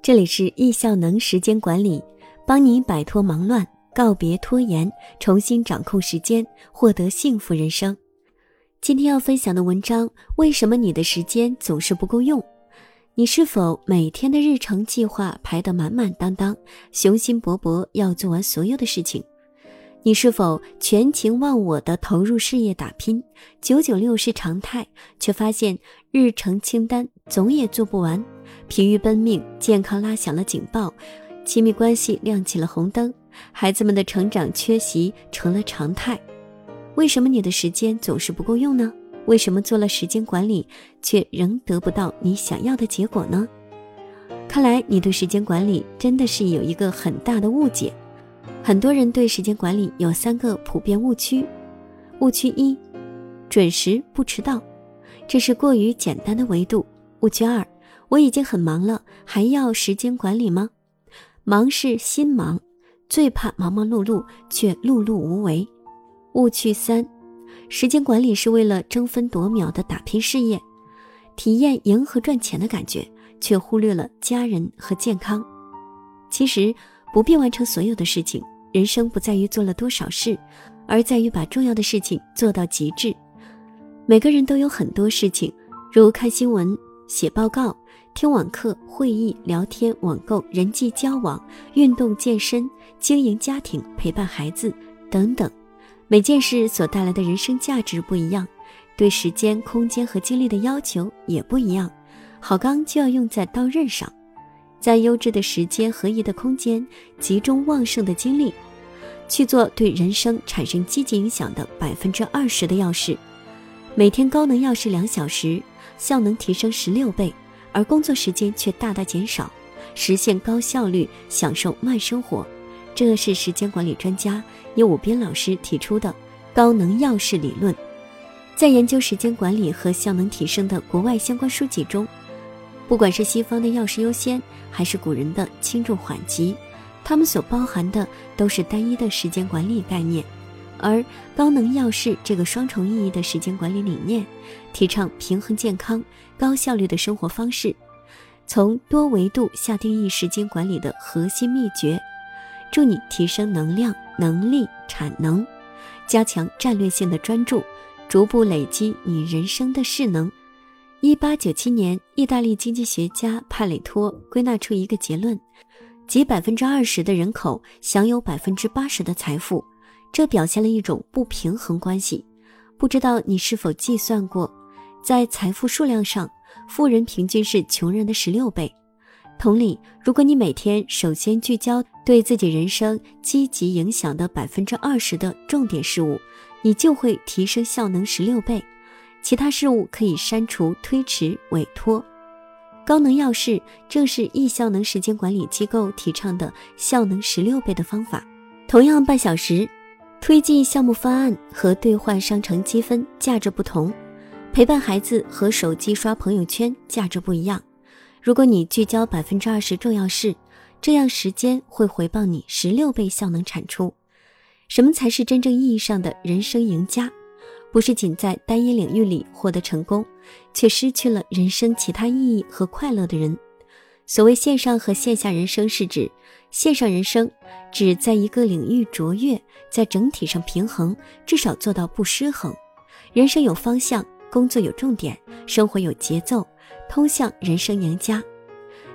这里是易效能时间管理，帮你摆脱忙乱，告别拖延，重新掌控时间，获得幸福人生。今天要分享的文章：为什么你的时间总是不够用？你是否每天的日程计划排得满满当当，雄心勃勃要做完所有的事情？你是否全情忘我的投入事业打拼，九九六是常态，却发现日程清单总也做不完，疲于奔命，健康拉响了警报，亲密关系亮起了红灯，孩子们的成长缺席成了常态？为什么你的时间总是不够用呢？为什么做了时间管理，却仍得不到你想要的结果呢？看来你对时间管理真的是有一个很大的误解。很多人对时间管理有三个普遍误区：误区一，准时不迟到，这是过于简单的维度；误区二，我已经很忙了，还要时间管理吗？忙是心忙，最怕忙忙碌碌却碌碌无为；误区三，时间管理是为了争分夺秒的打拼事业，体验赢和赚钱的感觉，却忽略了家人和健康。其实不必完成所有的事情。人生不在于做了多少事，而在于把重要的事情做到极致。每个人都有很多事情，如看新闻、写报告、听网课、会议、聊天、网购、人际交往、运动健身、经营家庭、陪伴孩子等等。每件事所带来的人生价值不一样，对时间、空间和精力的要求也不一样。好钢就要用在刀刃上。在优质的时间、合宜的空间，集中旺盛的精力，去做对人生产生积极影响的百分之二十的要事。每天高能要事两小时，效能提升十六倍，而工作时间却大大减少，实现高效率，享受慢生活。这是时间管理专家叶武斌老师提出的高能要事理论。在研究时间管理和效能提升的国外相关书籍中。不管是西方的要事优先，还是古人的轻重缓急，他们所包含的都是单一的时间管理概念。而高能要事这个双重意义的时间管理理念，提倡平衡、健康、高效率的生活方式，从多维度下定义时间管理的核心秘诀，助你提升能量、能力、产能，加强战略性的专注，逐步累积你人生的势能。一八九七年，意大利经济学家帕累托归纳出一个结论，即百分之二十的人口享有百分之八十的财富，这表现了一种不平衡关系。不知道你是否计算过，在财富数量上，富人平均是穷人的十六倍。同理，如果你每天首先聚焦对自己人生积极影响的百分之二十的重点事物，你就会提升效能十六倍。其他事物可以删除、推迟、委托。高能要事正是易效能时间管理机构提倡的效能十六倍的方法。同样半小时，推进项目方案和兑换商城积分价值不同，陪伴孩子和手机刷朋友圈价值不一样。如果你聚焦百分之二十重要事，这样时间会回报你十六倍效能产出。什么才是真正意义上的人生赢家？不是仅在单一领域里获得成功，却失去了人生其他意义和快乐的人。所谓线上和线下人生，是指线上人生指在一个领域卓越，在整体上平衡，至少做到不失衡。人生有方向，工作有重点，生活有节奏，通向人生赢家。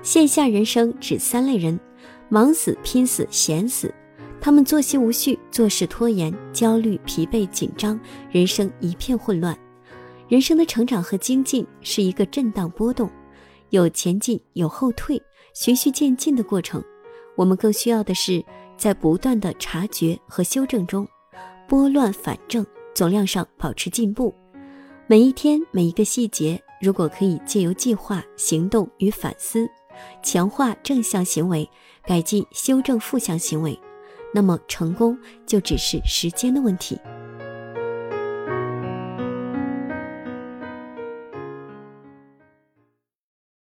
线下人生指三类人：忙死、拼死、闲死。他们作息无序，做事拖延，焦虑、疲惫、紧张，人生一片混乱。人生的成长和精进是一个震荡波动，有前进，有后退，循序渐进的过程。我们更需要的是在不断的察觉和修正中，拨乱反正，总量上保持进步。每一天，每一个细节，如果可以借由计划、行动与反思，强化正向行为，改进、修正负向行为。那么成功就只是时间的问题。